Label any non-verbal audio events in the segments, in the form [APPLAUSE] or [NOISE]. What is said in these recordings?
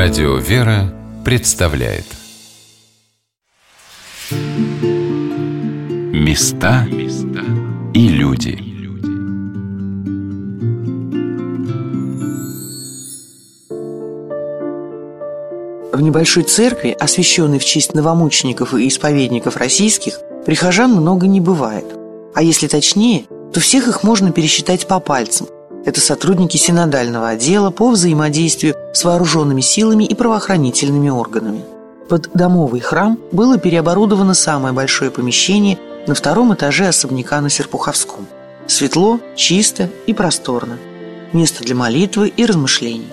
Радио «Вера» представляет. Места и люди. В небольшой церкви, освященной в честь новомучеников и исповедников российских, прихожан много не бывает. А если точнее, то всех их можно пересчитать по пальцам – это сотрудники синодального отдела по взаимодействию с вооруженными силами и правоохранительными органами. Под домовый храм было переоборудовано самое большое помещение на втором этаже особняка на Серпуховском. Светло, чисто и просторно. Место для молитвы и размышлений.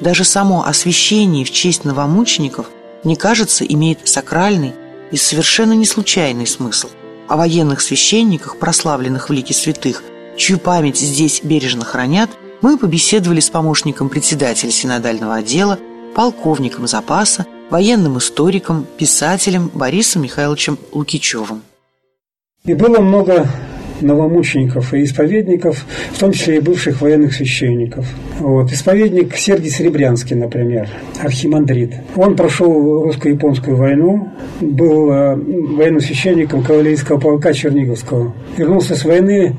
Даже само освящение в честь новомучеников, мне кажется, имеет сакральный и совершенно не случайный смысл. О военных священниках, прославленных в лике святых, чью память здесь бережно хранят, мы побеседовали с помощником председателя синодального отдела, полковником запаса, военным историком, писателем Борисом Михайловичем Лукичевым. И было много новомучеников и исповедников, в том числе и бывших военных священников. Вот. Исповедник Сергий Серебрянский, например, архимандрит. Он прошел русско-японскую войну, был э, военным священником кавалерийского полка Черниговского. Вернулся с войны,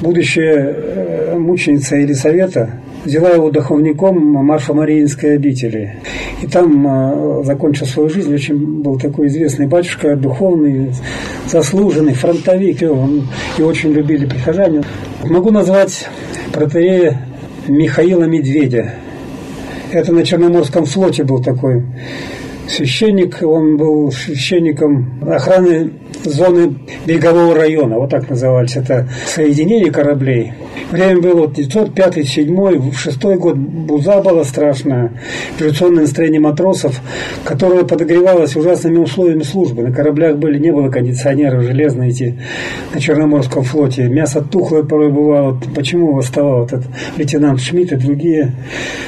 будущая э, мученица Елисавета взяла его духовником Марфа-Мариинской обители. И там э, закончил свою жизнь. Очень был такой известный батюшка, духовный, заслуженный, фронтовик. Он, и очень любили прихожане. Могу назвать протерея Михаила Медведя. Это на Черноморском флоте был такой священник, он был священником охраны зоны берегового района, вот так назывались, это соединение кораблей. Время было вот 905, 7, 6 год, буза была страшная, революционное настроение матросов, которое подогревалось ужасными условиями службы. На кораблях были, не было кондиционеров, железные эти на Черноморском флоте. Мясо тухлое порой бывало. Почему восставал этот лейтенант Шмидт и другие.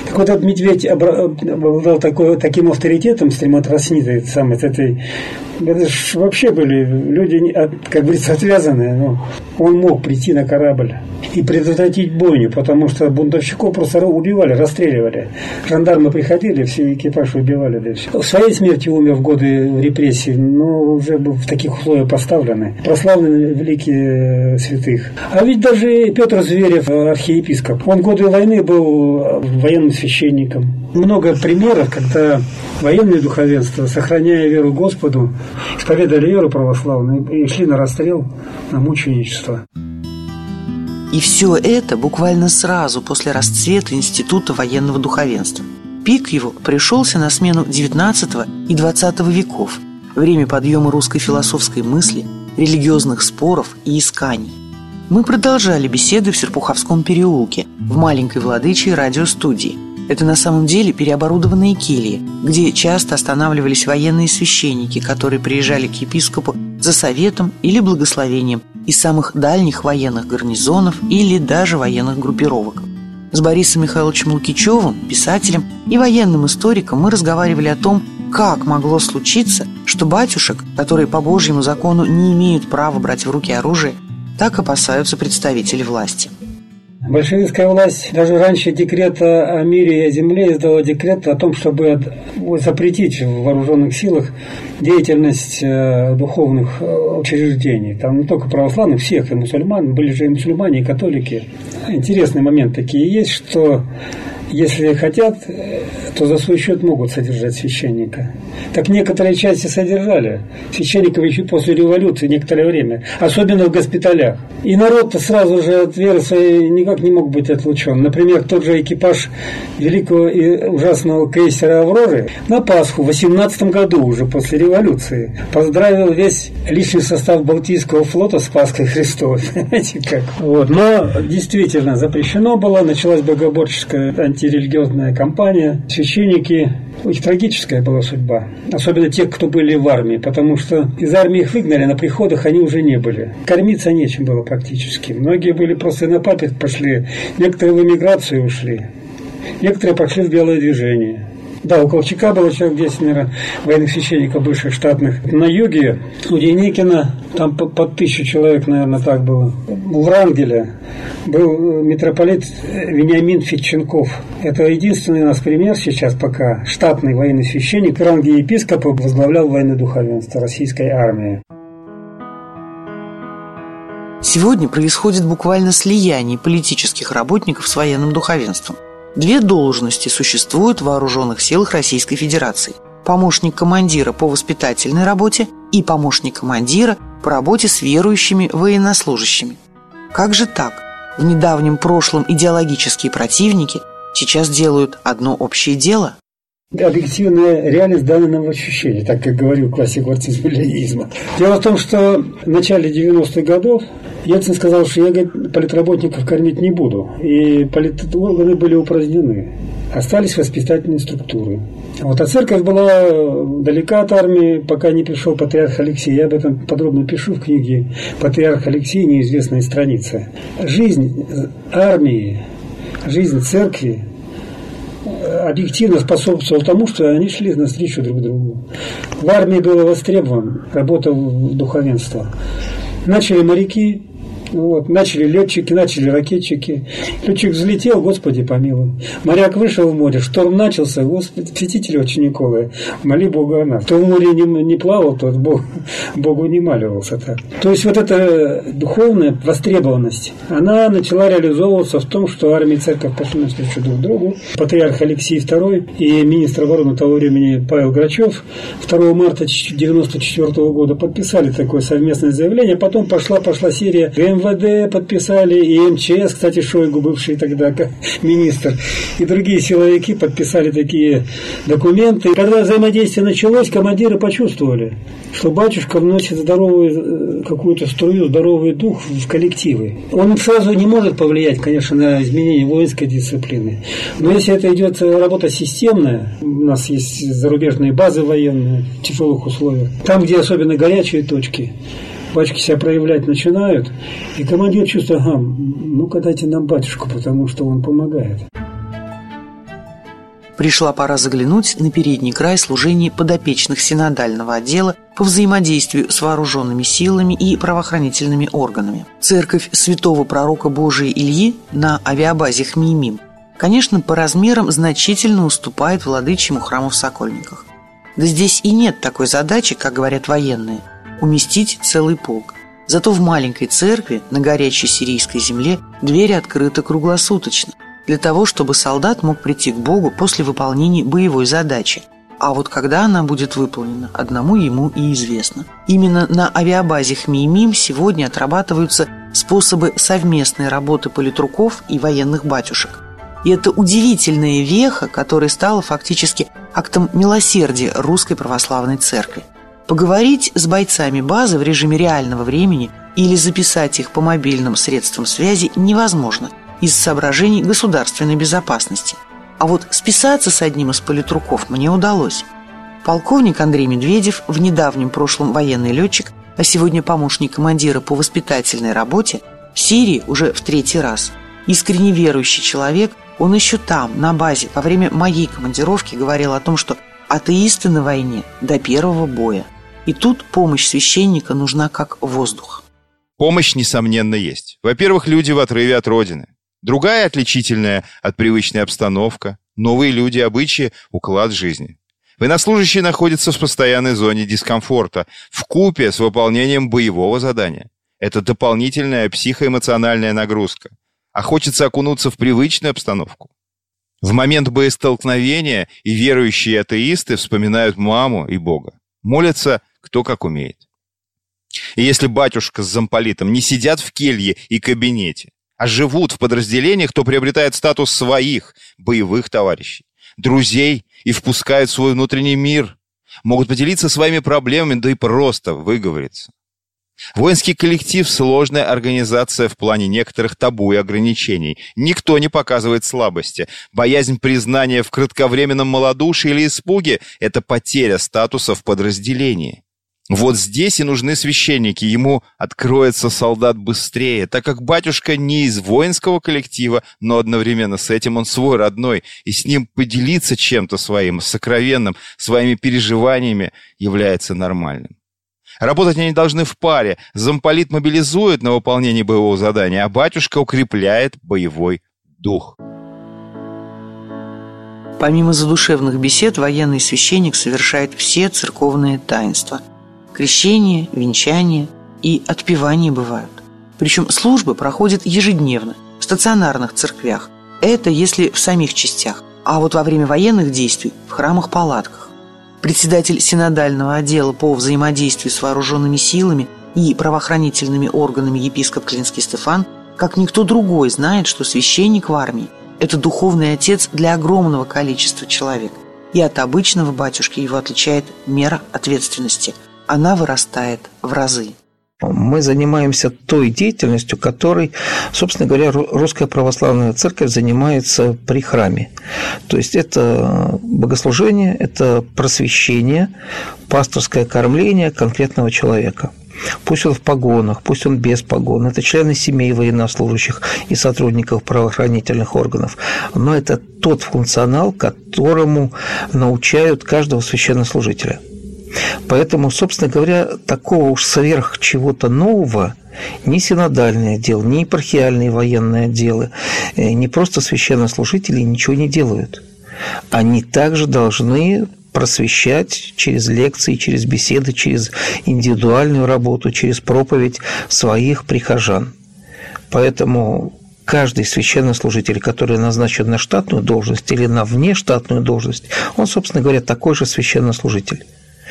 Так вот этот медведь обладал такой, таким авторитетом с матроснитой, самой, с этой это ж вообще были люди, как говорится, отвязанные. Но он мог прийти на корабль и предотвратить бойню, потому что бунтовщиков просто убивали, расстреливали. Жандармы приходили, все экипаж убивали. Да все. Своей смертью умер в годы репрессий, но уже был в таких условиях поставлены. Прославлены великие святых. А ведь даже Петр Зверев, архиепископ, он в годы войны был военным священником. Много примеров, когда военное духовенство, сохраняя веру Господу, исповедали веру православную и шли на расстрел, на мученичество. И все это буквально сразу после расцвета Института военного духовенства. Пик его пришелся на смену XIX и XX веков, время подъема русской философской мысли, религиозных споров и исканий. Мы продолжали беседы в Серпуховском переулке, в маленькой владычей радиостудии – это на самом деле переоборудованные кельи, где часто останавливались военные священники, которые приезжали к епископу за советом или благословением из самых дальних военных гарнизонов или даже военных группировок. С Борисом Михайловичем Лукичевым, писателем и военным историком мы разговаривали о том, как могло случиться, что батюшек, которые по Божьему закону не имеют права брать в руки оружие, так опасаются представители власти. Большевистская власть даже раньше декрета о мире и о земле издала декрет о том, чтобы запретить в вооруженных силах деятельность э, духовных э, учреждений. Там не только православных, всех, и мусульман, были же и мусульмане, и католики. Интересный момент такие есть, что если хотят, то за свой счет могут содержать священника. Так некоторые части содержали священников еще после революции некоторое время, особенно в госпиталях. И народ-то сразу же от веры своей никак не мог быть отлучен. Например, тот же экипаж великого и ужасного крейсера «Авроры» на Пасху в 18 году уже после революции поздравил весь личный состав Балтийского флота с Пасхой Христовой. [LAUGHS] Вот. Но действительно запрещено было, началась богоборческая анти антирелигиозная кампания. Священники, очень трагическая была судьба. Особенно тех, кто были в армии, потому что из армии их выгнали, на приходах они уже не были. Кормиться нечем было практически. Многие были просто на папе пошли, некоторые в эмиграцию ушли, некоторые пошли в белое движение. Да, у Колчака было человек 10, наверное, военных священников бывших штатных. На юге у Деникина там по, по тысячу человек, наверное, так было. У Врангеля был э, митрополит Вениамин Фитченков. Это единственный у нас пример сейчас пока. Штатный военный священник, в ранге епископа возглавлял военное духовенство российской армии. Сегодня происходит буквально слияние политических работников с военным духовенством. Две должности существуют в вооруженных силах Российской Федерации. Помощник командира по воспитательной работе и помощник командира по работе с верующими военнослужащими. Как же так? В недавнем прошлом идеологические противники сейчас делают одно общее дело? Объективная реальность данного ощущения, так как говорил классик марксизма-ленинизма. Дело в том, что в начале 90-х годов Ельцин сказал, что я говорит, политработников кормить не буду. И политорганы были упразднены. Остались воспитательные структуры. Вот, а церковь была далека от армии, пока не пришел патриарх Алексей. Я об этом подробно пишу в книге «Патриарх Алексей. Неизвестная страница». Жизнь армии, жизнь церкви объективно способствовал тому, что они шли навстречу друг другу. В армии было востребован работа в духовенство. Начали моряки, вот, начали летчики, начали ракетчики. Летчик взлетел, Господи помилуй. Моряк вышел в море, шторм начался, Господи, святители учениковые, моли Бога о нас. Кто в море не, не плавал, тот Бог, Богу не маливался так. То есть вот эта духовная востребованность, она начала реализовываться в том, что армия и церковь пошли навстречу друг другу. Патриарх Алексей II и министр обороны того времени Павел Грачев 2 марта 1994 года подписали такое совместное заявление. Потом пошла, пошла серия ГМВ МВД подписали, и МЧС, кстати, Шойгу, бывший тогда [LAUGHS] министр, и другие силовики подписали такие документы. Когда взаимодействие началось, командиры почувствовали, что батюшка вносит здоровую э, какую-то струю, здоровый дух в коллективы. Он сразу не может повлиять, конечно, на изменение воинской дисциплины. Но если это идет работа системная, у нас есть зарубежные базы военные в тяжелых условиях, там, где особенно горячие точки, батюшки себя проявлять начинают, и командир чувствует, ага, ну-ка дайте нам батюшку, потому что он помогает. Пришла пора заглянуть на передний край служений подопечных синодального отдела по взаимодействию с вооруженными силами и правоохранительными органами. Церковь святого пророка Божия Ильи на авиабазе Хмеймим, конечно, по размерам значительно уступает владычьему храму в Сокольниках. Да здесь и нет такой задачи, как говорят военные – уместить целый полк. Зато в маленькой церкви на горячей сирийской земле двери открыты круглосуточно, для того, чтобы солдат мог прийти к Богу после выполнения боевой задачи. А вот когда она будет выполнена, одному ему и известно. Именно на авиабазе Хмеймим сегодня отрабатываются способы совместной работы политруков и военных батюшек. И это удивительная веха, которая стала фактически актом милосердия Русской Православной Церкви. Поговорить с бойцами базы в режиме реального времени или записать их по мобильным средствам связи невозможно из соображений государственной безопасности. А вот списаться с одним из политруков мне удалось. Полковник Андрей Медведев, в недавнем прошлом военный летчик, а сегодня помощник командира по воспитательной работе, в Сирии уже в третий раз. Искренне верующий человек, он еще там, на базе, во время моей командировки говорил о том, что атеисты на войне до первого боя. И тут помощь священника нужна как воздух. Помощь, несомненно, есть. Во-первых, люди в отрыве от Родины. Другая отличительная от привычной обстановка. Новые люди, обычаи, уклад жизни. Военнослужащие находятся в постоянной зоне дискомфорта, в купе с выполнением боевого задания. Это дополнительная психоэмоциональная нагрузка. А хочется окунуться в привычную обстановку. В момент боестолкновения и верующие атеисты вспоминают маму и Бога. Молятся кто как умеет. И если батюшка с замполитом не сидят в келье и кабинете, а живут в подразделениях, то приобретают статус своих боевых товарищей, друзей и впускают в свой внутренний мир, могут поделиться своими проблемами, да и просто выговориться. Воинский коллектив – сложная организация в плане некоторых табу и ограничений. Никто не показывает слабости. Боязнь признания в кратковременном малодушии или испуге – это потеря статуса в подразделении. Вот здесь и нужны священники. Ему откроется солдат быстрее, так как батюшка не из воинского коллектива, но одновременно с этим он свой родной, и с ним поделиться чем-то своим, сокровенным, своими переживаниями является нормальным. Работать они должны в паре. Замполит мобилизует на выполнение боевого задания, а батюшка укрепляет боевой дух. Помимо задушевных бесед, военный священник совершает все церковные таинства. Крещение, венчание и отпевание бывают. Причем службы проходят ежедневно, в стационарных церквях. Это если в самих частях. А вот во время военных действий – в храмах-палатках. Председатель синодального отдела по взаимодействию с вооруженными силами и правоохранительными органами епископ Клинский Стефан, как никто другой, знает, что священник в армии – это духовный отец для огромного количества человек. И от обычного батюшки его отличает мера ответственности. Она вырастает в разы. Мы занимаемся той деятельностью, которой, собственно говоря, Русская Православная Церковь занимается при храме. То есть это богослужение, это просвещение, пасторское кормление конкретного человека – Пусть он в погонах, пусть он без погон. Это члены семей военнослужащих и сотрудников правоохранительных органов. Но это тот функционал, которому научают каждого священнослужителя. Поэтому, собственно говоря, такого уж сверх чего-то нового ни синодальные отделы, ни епархиальные военные отделы, э, ни просто священнослужители ничего не делают. Они также должны просвещать через лекции, через беседы, через индивидуальную работу, через проповедь своих прихожан. Поэтому каждый священнослужитель, который назначен на штатную должность или на внештатную должность, он, собственно говоря, такой же священнослужитель.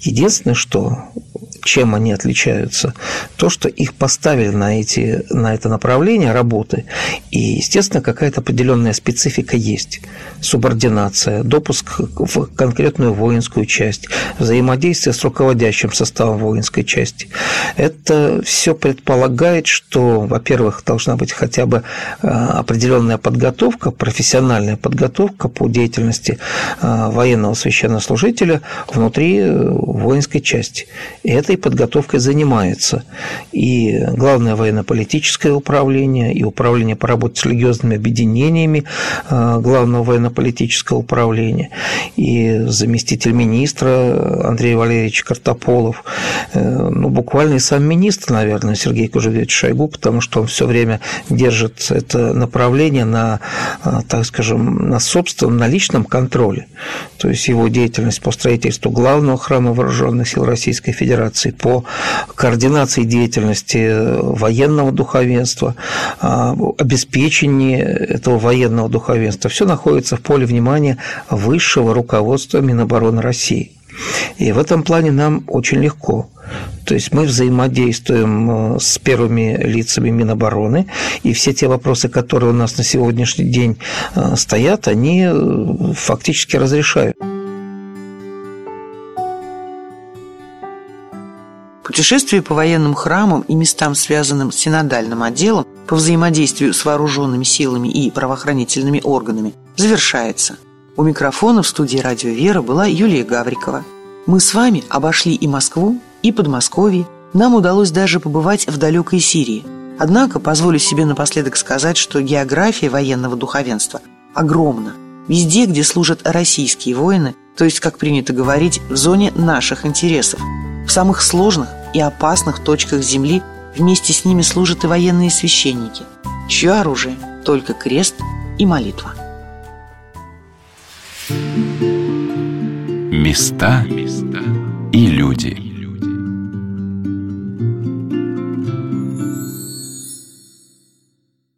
Единственное, что чем они отличаются? То, что их поставили на, эти, на это направление работы, и, естественно, какая-то определенная специфика есть. Субординация, допуск в конкретную воинскую часть, взаимодействие с руководящим составом воинской части. Это все предполагает, что, во-первых, должна быть хотя бы э, определенная подготовка, профессиональная подготовка по деятельности э, военного священнослужителя внутри э, воинской части. И этой подготовкой занимается и Главное военно-политическое управление, и Управление по работе с религиозными объединениями э, Главного военно-политического управления, и заместитель министра Андрей Валерьевич Картополов, э, ну, буквально и сам министр, наверное, Сергей Кужевич Шойгу, потому что он все время держит это направление на, э, так скажем, на собственном, на личном контроле. То есть его деятельность по строительству главного храма вооруженных сил Российской Федерации, по координации деятельности военного духовенства, а, обеспечении этого военного духовенства. Все находится в поле внимания высшего руководства Минобороны России. И в этом плане нам очень легко. То есть мы взаимодействуем э, с первыми лицами Минобороны, и все те вопросы, которые у нас на сегодняшний день э, стоят, они э, фактически разрешают. Путешествие по военным храмам и местам, связанным с синодальным отделом, по взаимодействию с вооруженными силами и правоохранительными органами, завершается. У микрофона в студии «Радио Вера» была Юлия Гаврикова. Мы с вами обошли и Москву, и Подмосковье. Нам удалось даже побывать в далекой Сирии. Однако позволю себе напоследок сказать, что география военного духовенства огромна. Везде, где служат российские воины, то есть, как принято говорить, в зоне наших интересов, в самых сложных и опасных точках Земли вместе с ними служат и военные священники, чье оружие – только крест и молитва. Места и люди –